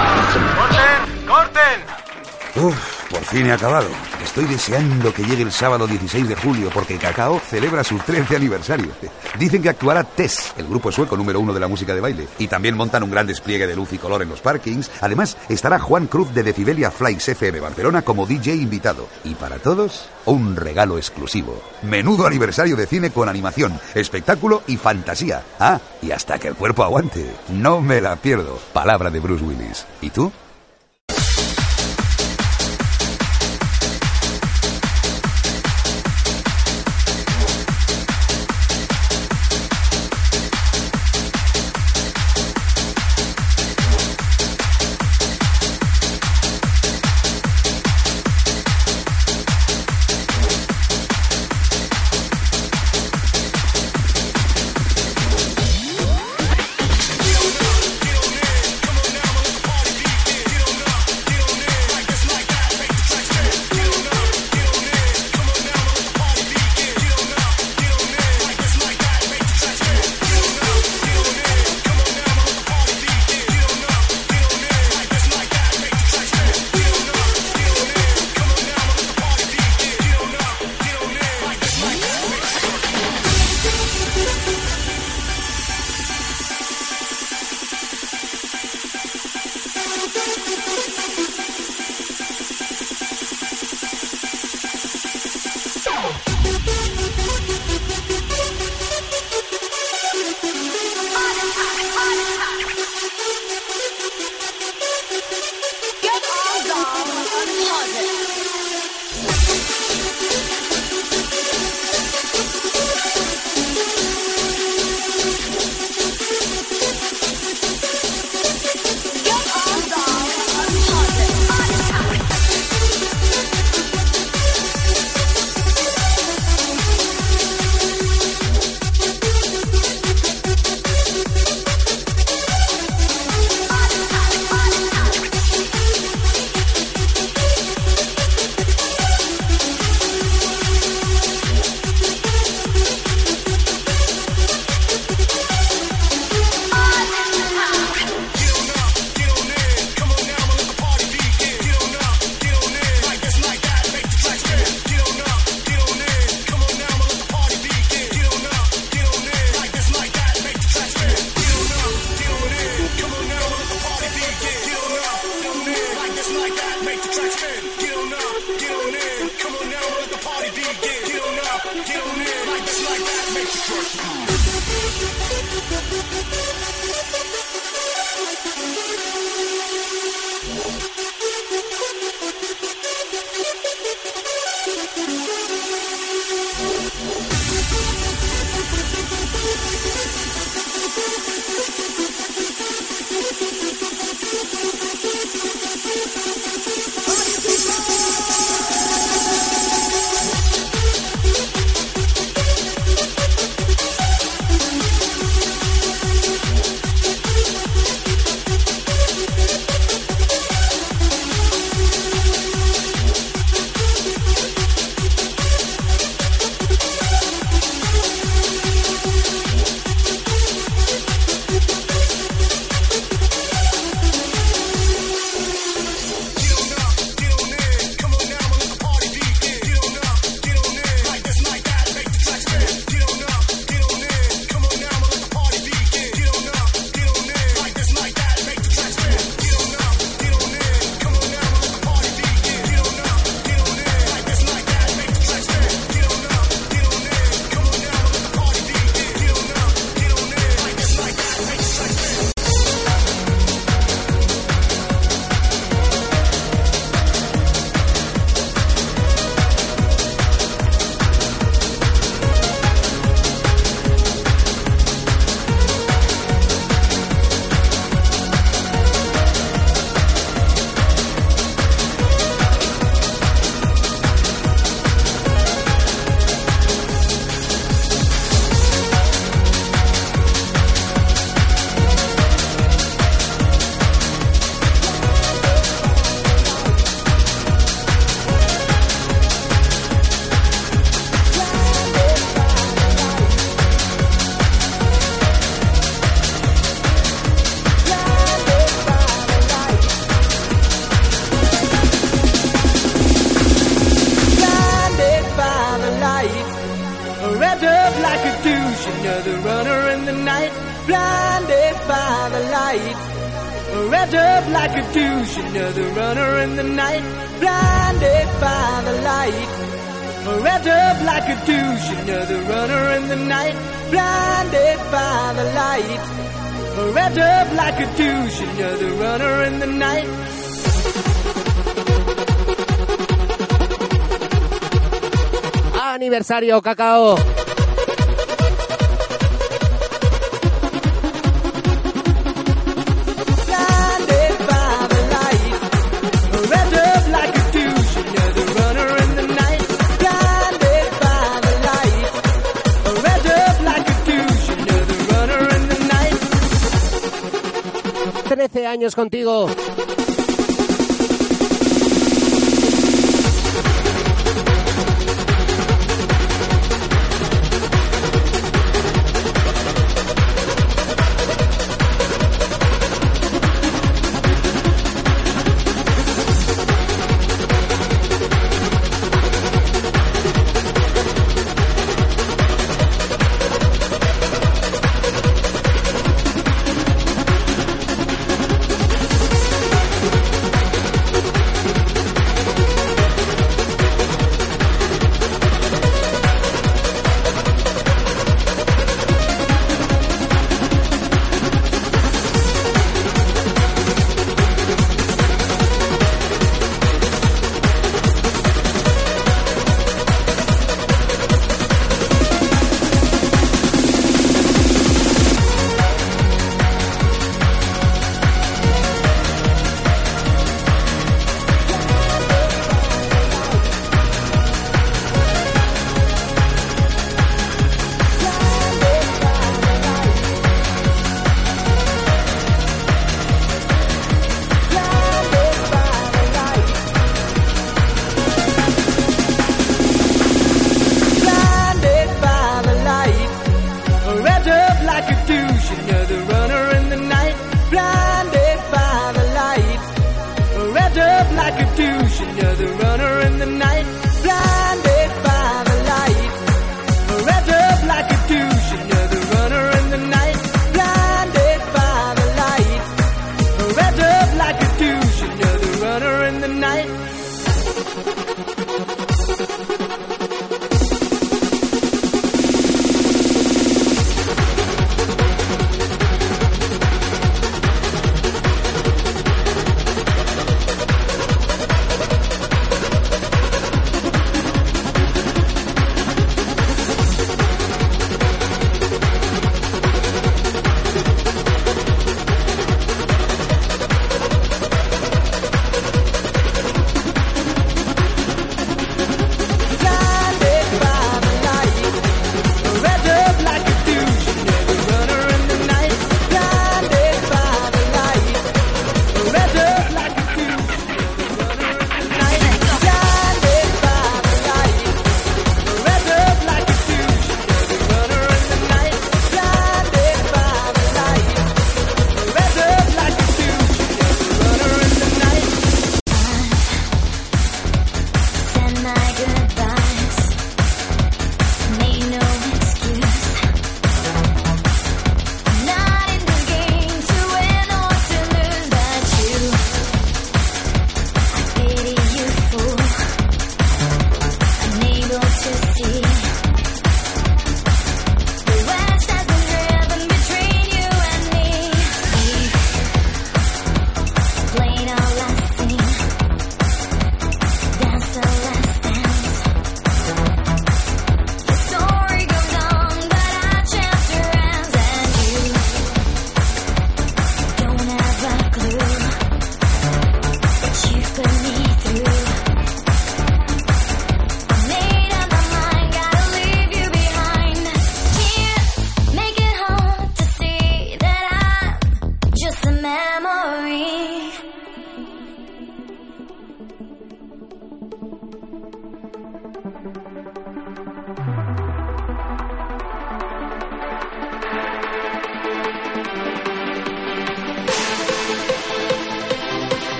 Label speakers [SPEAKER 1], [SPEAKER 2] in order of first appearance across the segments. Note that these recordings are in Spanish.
[SPEAKER 1] ¡Corten! ¡Corten!
[SPEAKER 2] Uf, por fin he acabado. Estoy deseando que llegue el sábado 16 de julio porque Cacao celebra su 13 aniversario. Dicen que actuará Tess, el grupo sueco número uno de la música de baile. Y también montan un gran despliegue de luz y color en los parkings. Además, estará Juan Cruz de Decibelia Flights FM Barcelona como DJ invitado. Y para todos, un regalo exclusivo. Menudo aniversario de cine con animación, espectáculo y fantasía. Ah, y hasta que el cuerpo aguante. No me la pierdo. Palabra de Bruce Willis. ¿Y tú?
[SPEAKER 3] lights. Wrapped up like a douche, another runner in the night.
[SPEAKER 4] Aniversario, cacao. años contigo.
[SPEAKER 5] should know.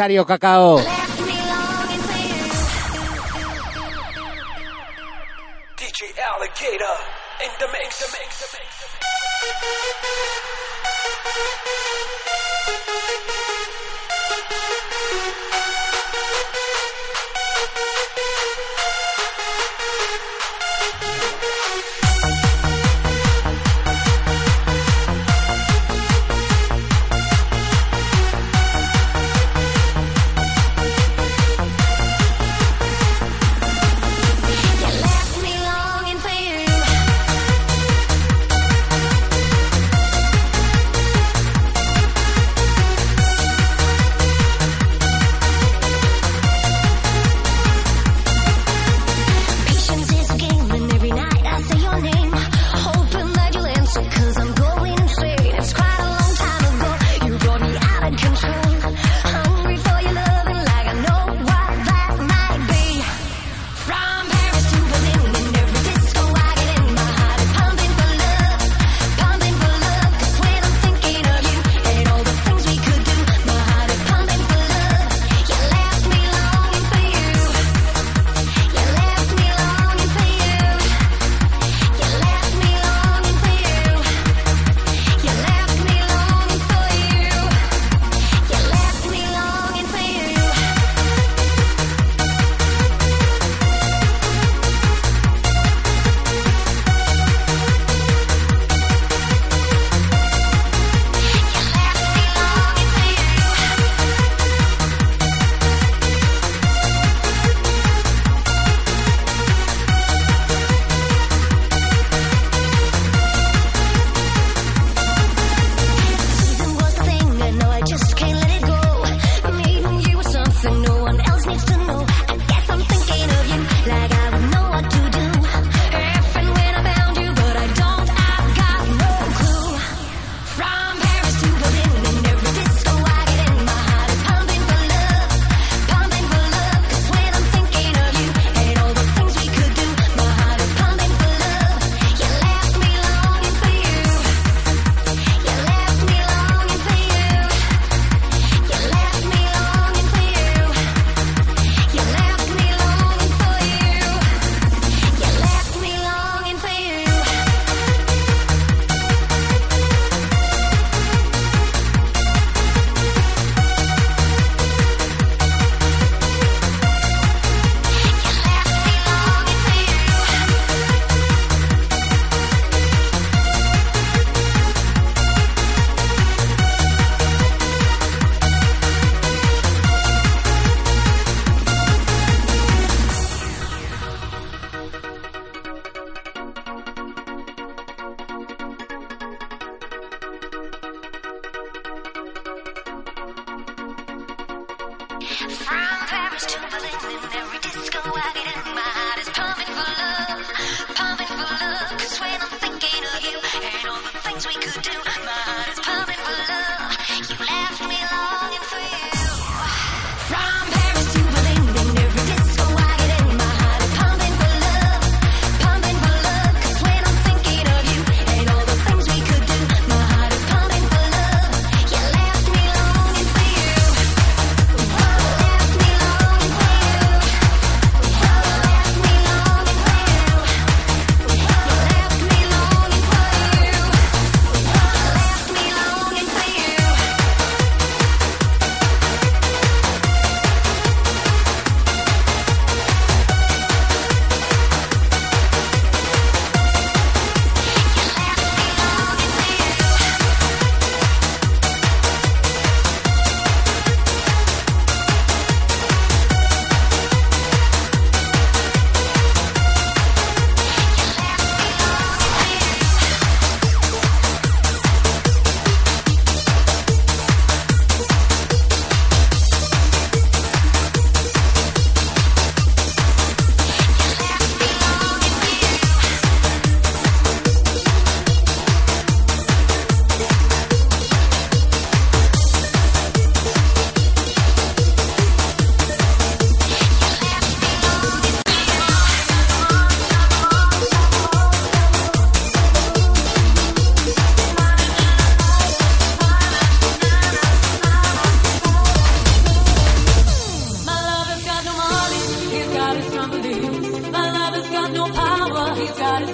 [SPEAKER 5] Aniversario Cacao.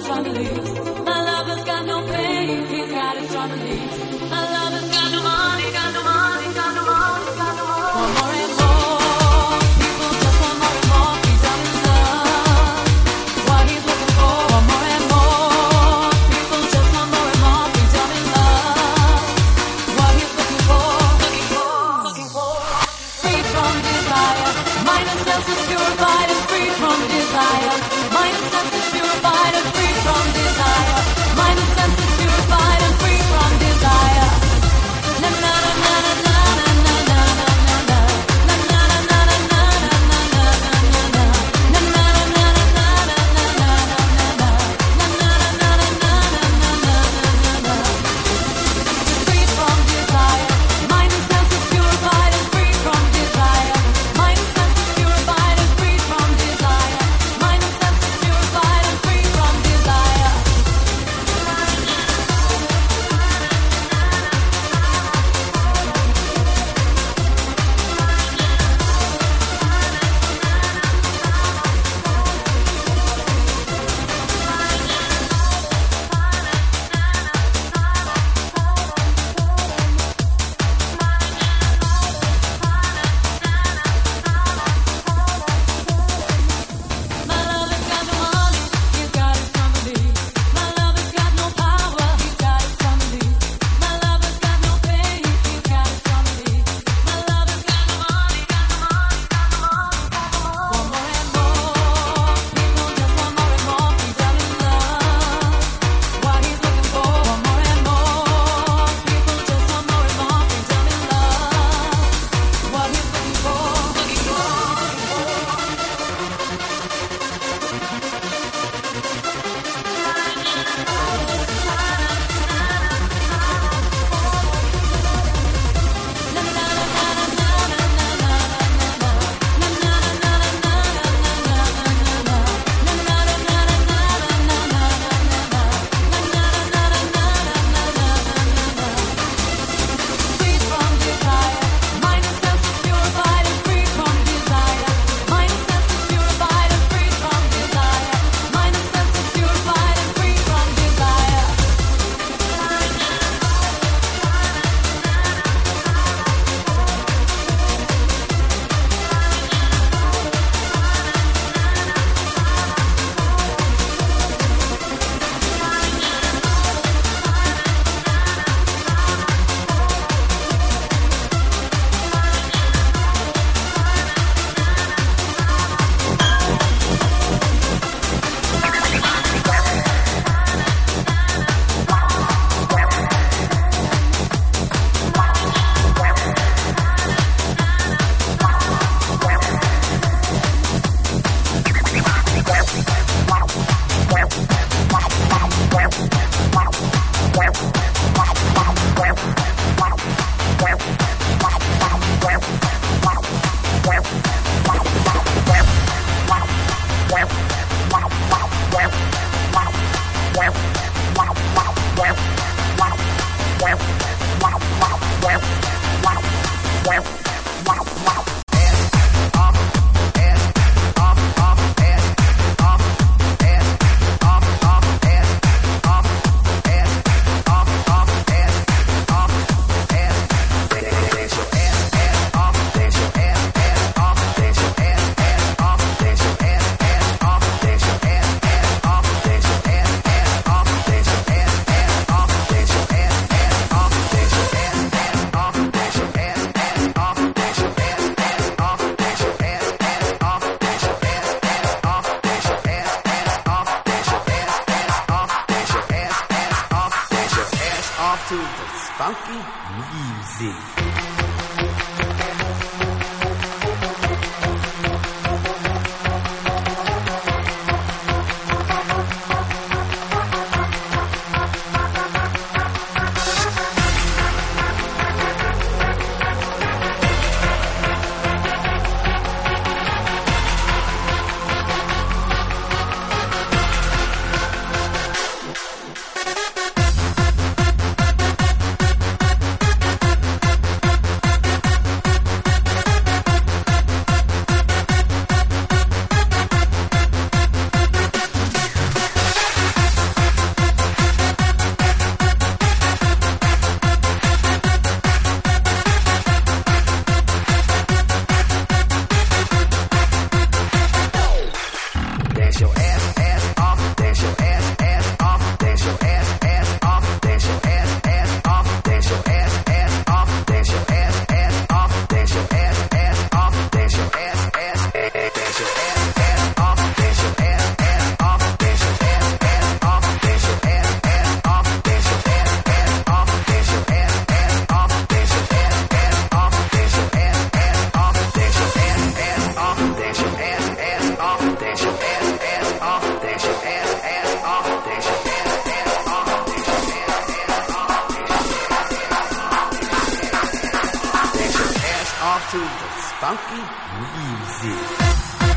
[SPEAKER 5] strongly.
[SPEAKER 6] Off to the funky music.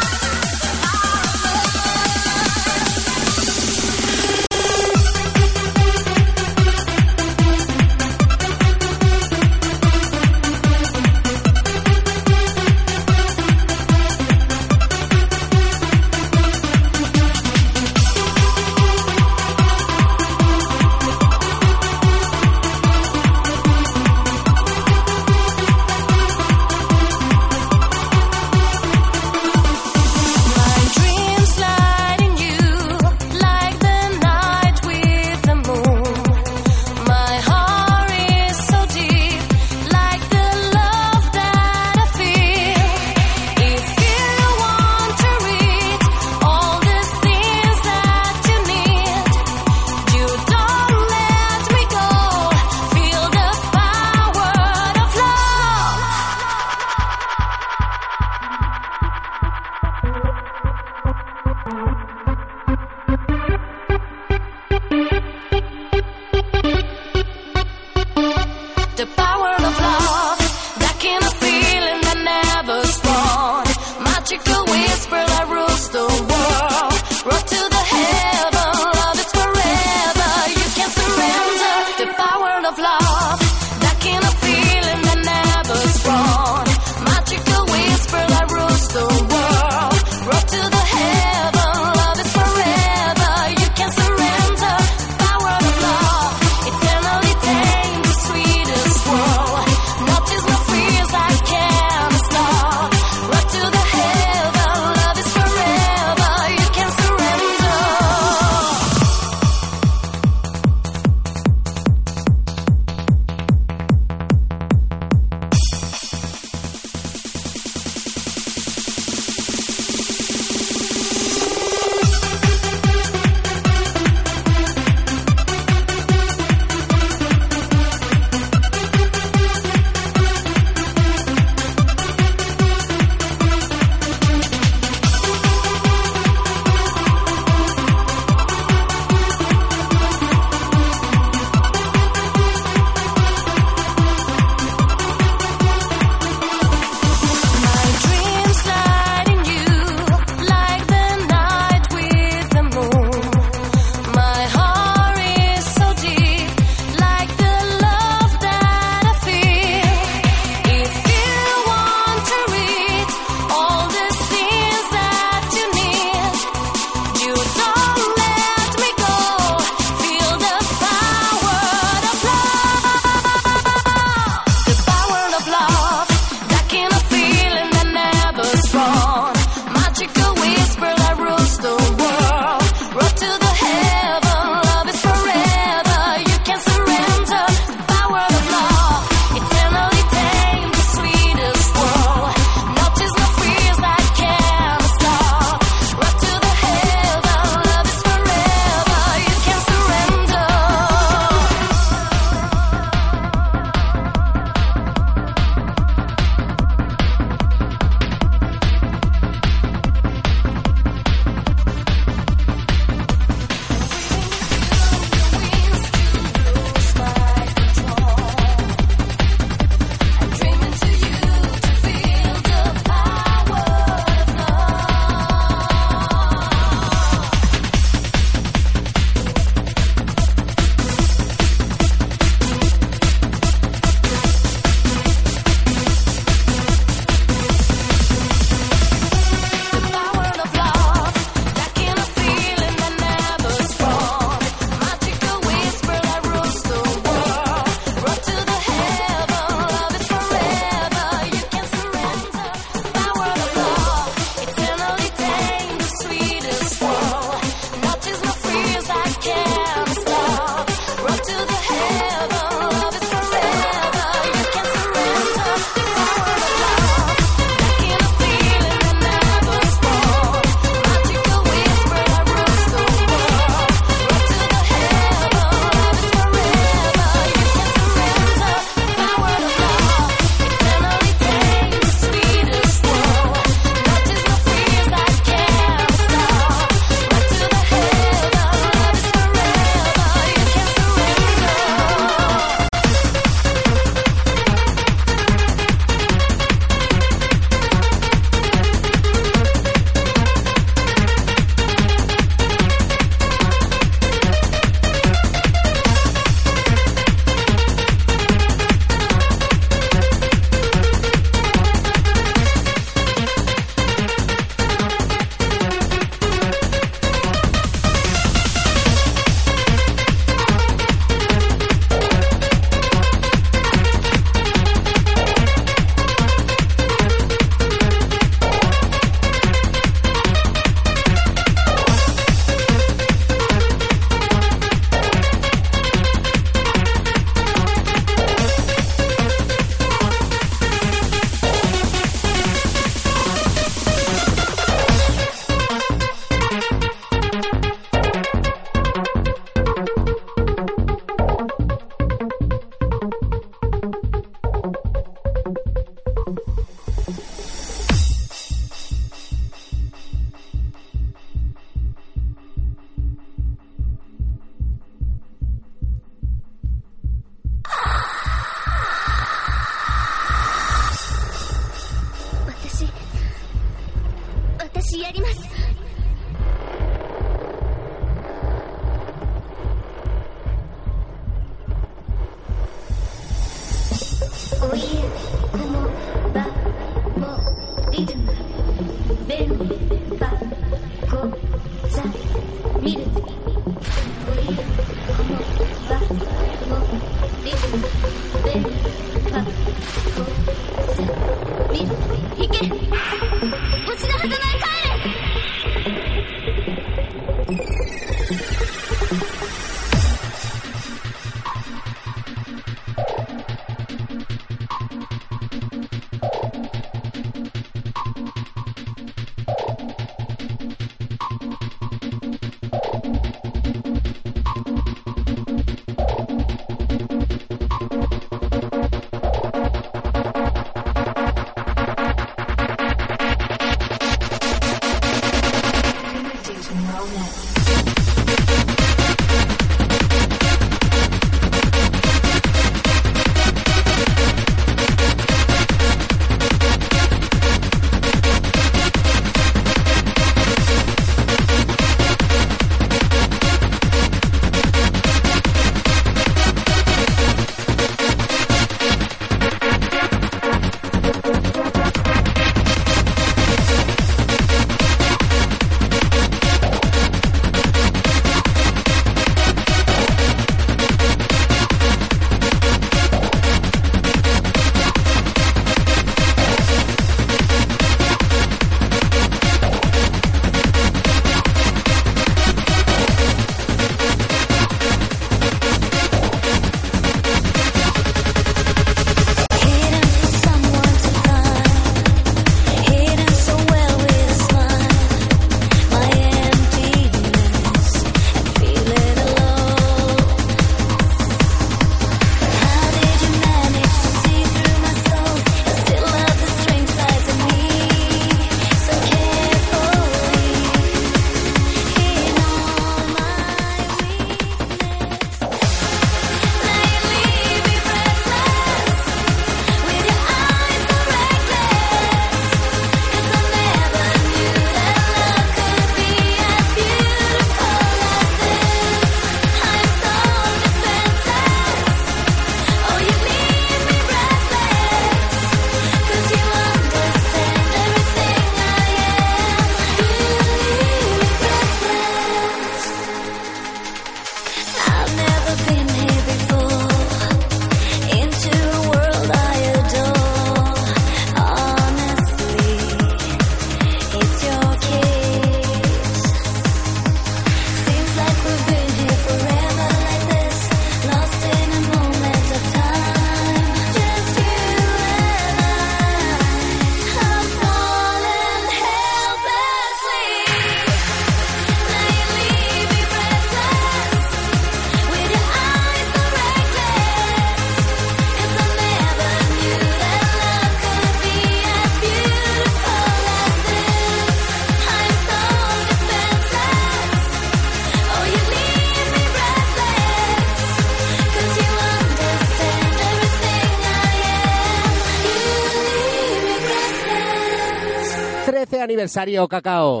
[SPEAKER 5] Cacao.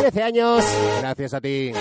[SPEAKER 5] 13 años, gracias a ti.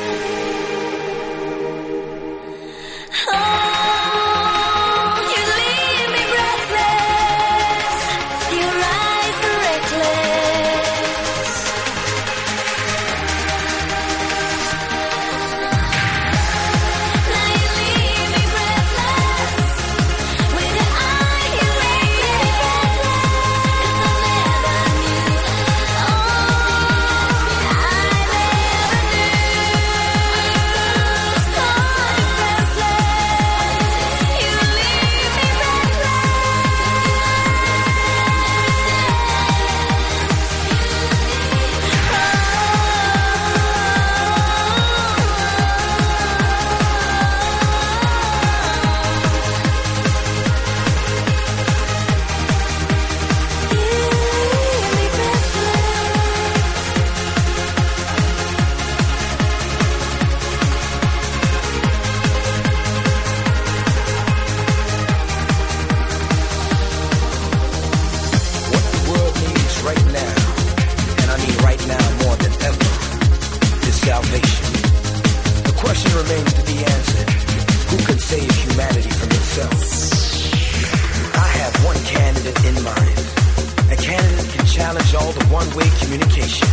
[SPEAKER 1] one-way communication.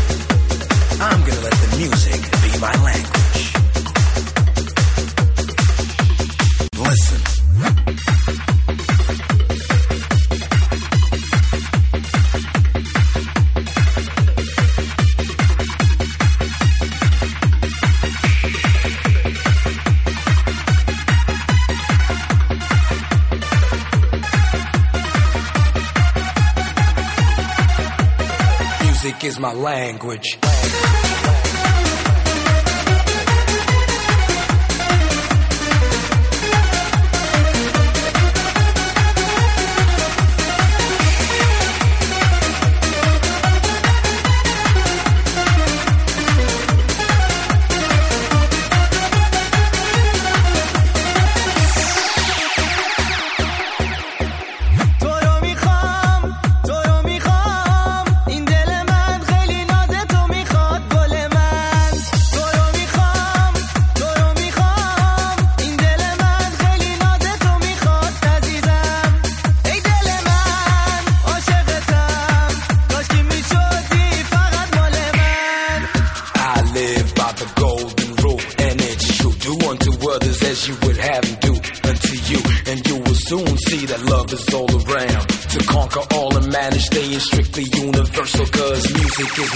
[SPEAKER 1] I'm gonna let the music be my language. language.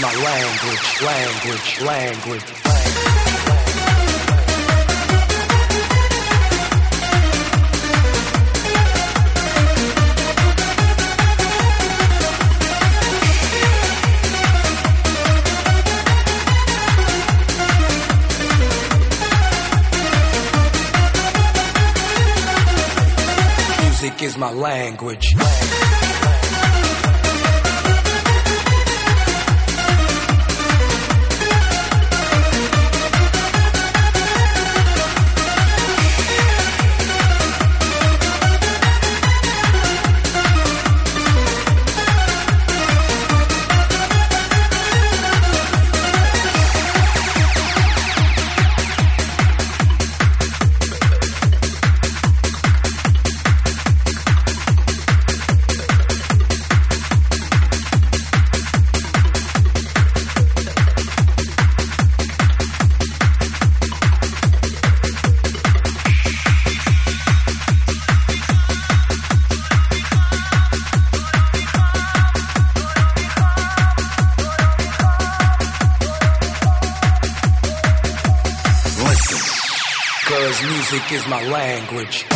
[SPEAKER 1] my language, language, language. Music is my language. language. is my language.